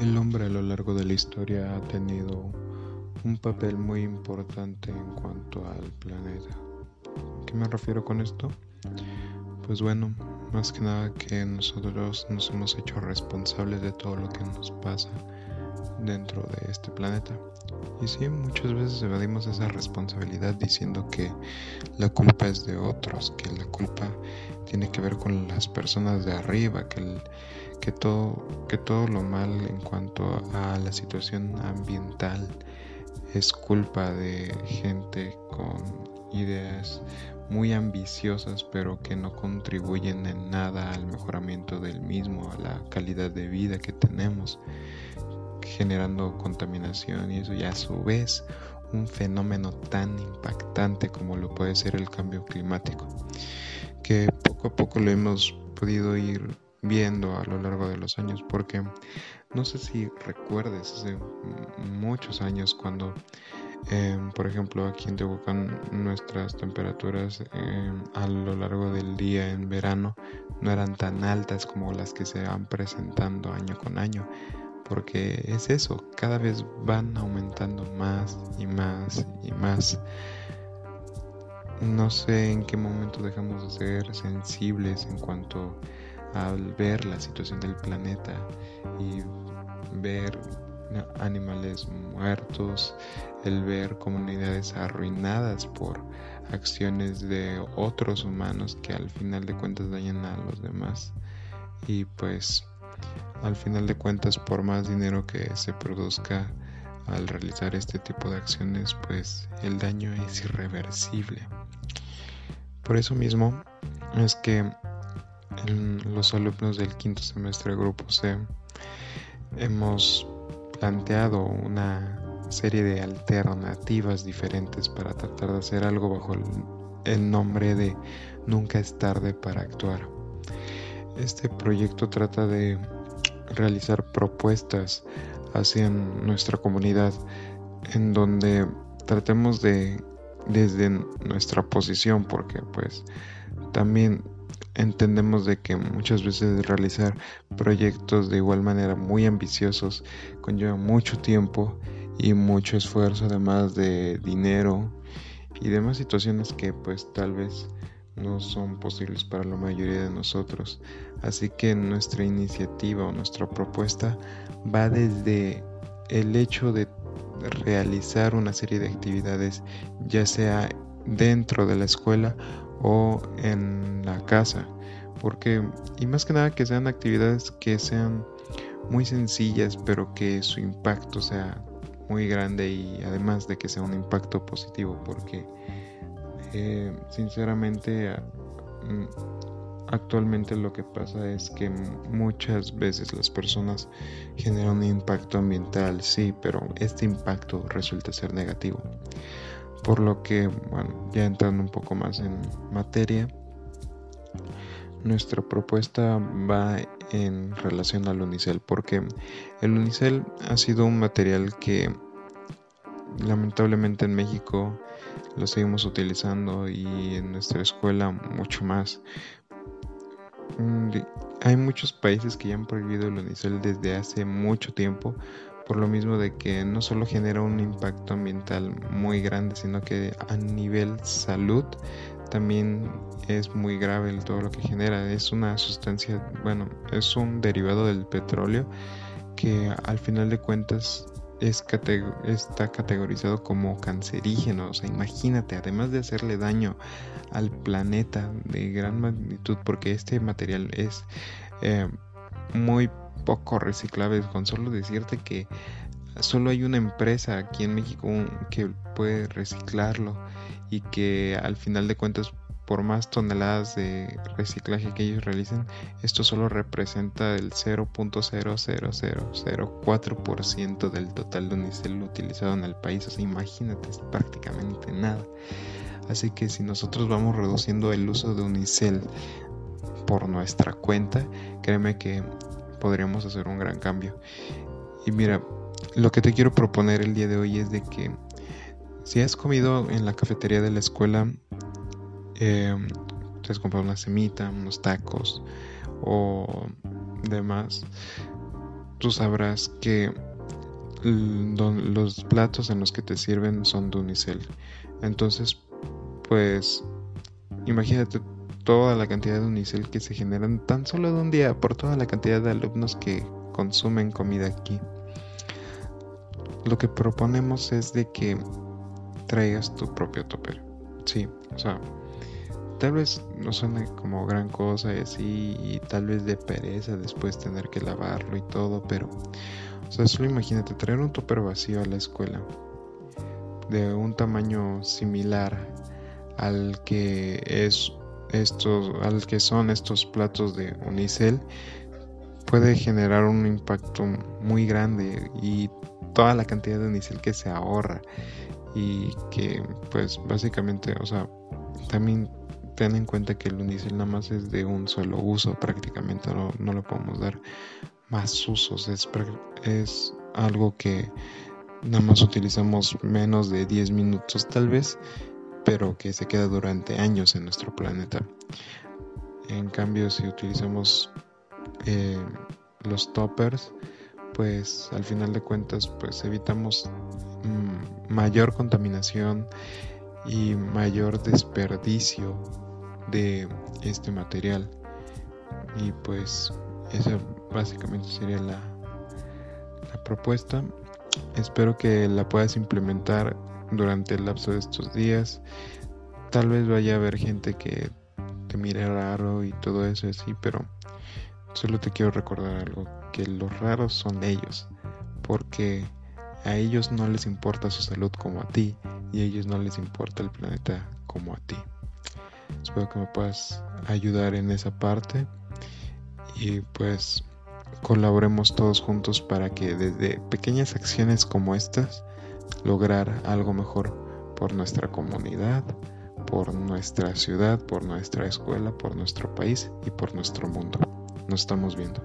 El hombre a lo largo de la historia ha tenido un papel muy importante en cuanto al planeta. ¿Qué me refiero con esto? Pues bueno, más que nada que nosotros nos hemos hecho responsables de todo lo que nos pasa dentro de este planeta. Y sí, muchas veces evadimos esa responsabilidad diciendo que la culpa es de otros, que la culpa tiene que ver con las personas de arriba, que el, que todo, que todo lo mal en cuanto a la situación ambiental es culpa de gente con ideas muy ambiciosas pero que no contribuyen en nada al mejoramiento del mismo, a la calidad de vida que tenemos, generando contaminación y eso ya a su vez un fenómeno tan impactante como lo puede ser el cambio climático, que poco a poco lo hemos podido ir viendo a lo largo de los años, porque no sé si recuerdes hace muchos años cuando, em, por ejemplo, aquí en Tehuacán nuestras temperaturas em, a lo largo del día en verano no eran tan altas como las que se van presentando año con año, porque es eso, cada vez van aumentando más y más y más. No sé en qué momento dejamos de ser sensibles en cuanto al ver la situación del planeta y ver animales muertos, el ver comunidades arruinadas por acciones de otros humanos que al final de cuentas dañan a los demás. Y pues al final de cuentas por más dinero que se produzca al realizar este tipo de acciones, pues el daño es irreversible. Por eso mismo es que los alumnos del quinto semestre Grupo C hemos planteado una serie de alternativas diferentes para tratar de hacer algo bajo el, nombre de Nunca es tarde para actuar. Este proyecto trata de realizar propuestas hacia nuestra comunidad en donde tratemos de desde nuestra posición porque pues también entendemos de que muchas veces realizar proyectos de igual manera muy ambiciosos conlleva mucho tiempo y mucho esfuerzo además de dinero y demás situaciones que pues tal vez no son posibles para la mayoría de nosotros. Así que nuestra iniciativa o nuestra propuesta va desde el hecho de realizar una serie de actividades ya sea dentro de la escuela o en la casa. Porque, y más que nada que sean actividades que sean muy sencillas, pero que su impacto sea muy grande y además de que sea un impacto positivo, porque eh, sinceramente mm, actualmente lo que pasa es que muchas veces las personas generan un impacto ambiental, sí, pero este impacto resulta ser negativo. Por lo que, bueno, ya entrando un poco más en materia, nuestra propuesta va en relación al unicel, porque el unicel ha sido un material que lamentablemente en México lo seguimos utilizando y en nuestra escuela mucho más. Mm, hay muchos países que ya han prohibido el unicel desde hace mucho tiempo por lo mismo de que no solo genera un impacto ambiental muy grande, sino que a nivel salud también es muy grave todo lo que genera. Es una sustancia, bueno, es un derivado del petróleo que al final de cuentas es está categorizado como cancerígeno. O sea, imagínate, además de hacerle daño al planeta de gran magnitud, porque este material es eh, muy poco reciclables. Con solo decirte que solo hay una empresa aquí en México que puede reciclarlo y que al final de cuentas por más toneladas de reciclaje que ellos realicen, esto solo representa el 0.00004% del total de unicel utilizado en el país. O sea, imagínate, es prácticamente nada. Así que si nosotros vamos reduciendo el uso de unicel por nuestra cuenta, créeme que podríamos hacer un gran cambio. Y mira, lo que te quiero proponer el día de hoy es de que si has comido en la cafetería de la escuela, eh, te has comprado una semita, unos tacos o demás, tú sabrás que los platos en los que te sirven son de unicel. Entonces, pues, imagínate toda la cantidad de unicel que se generan tan solo de un día por toda la cantidad de alumnos que consumen comida aquí. Lo que proponemos es de que traigas tu propio topper. Sí, o sea, tal vez no suene como gran cosa y así, y tal vez de pereza después tener que lavarlo y todo, pero, o sea, solo imagínate traer un topper vacío a la escuela de un tamaño similar al que es estos al que son estos platos de unicel puede generar un impacto muy grande y toda la cantidad de unicel que se ahorra. Y que pues básicamente o sea también ten en cuenta que el unicel nada más es de un solo uso prácticamente no, no lo podemos dar más usos. Es, es algo que nada más utilizamos menos de 10 minutos tal vez pero que se queda durante años en nuestro planeta. En cambio, si utilizamos eh, los toppers, pues al final de cuentas, pues evitamos mm, mayor contaminación y mayor desperdicio de este material. Y pues esa básicamente sería la, la propuesta. Espero que la puedas implementar durante el lapso de estos días. Tal vez vaya a haber gente que te mire raro y todo eso así, pero solo te quiero recordar algo, que los raros son ellos, porque a ellos no les importa su salud como a ti y a ellos no les importa el planeta como a ti. Espero que me puedas ayudar en esa parte y pues colaboremos todos juntos para que desde pequeñas acciones como estas lograr algo mejor por nuestra comunidad, por nuestra ciudad, por nuestra escuela, por nuestro país y por nuestro mundo. Nos estamos viendo.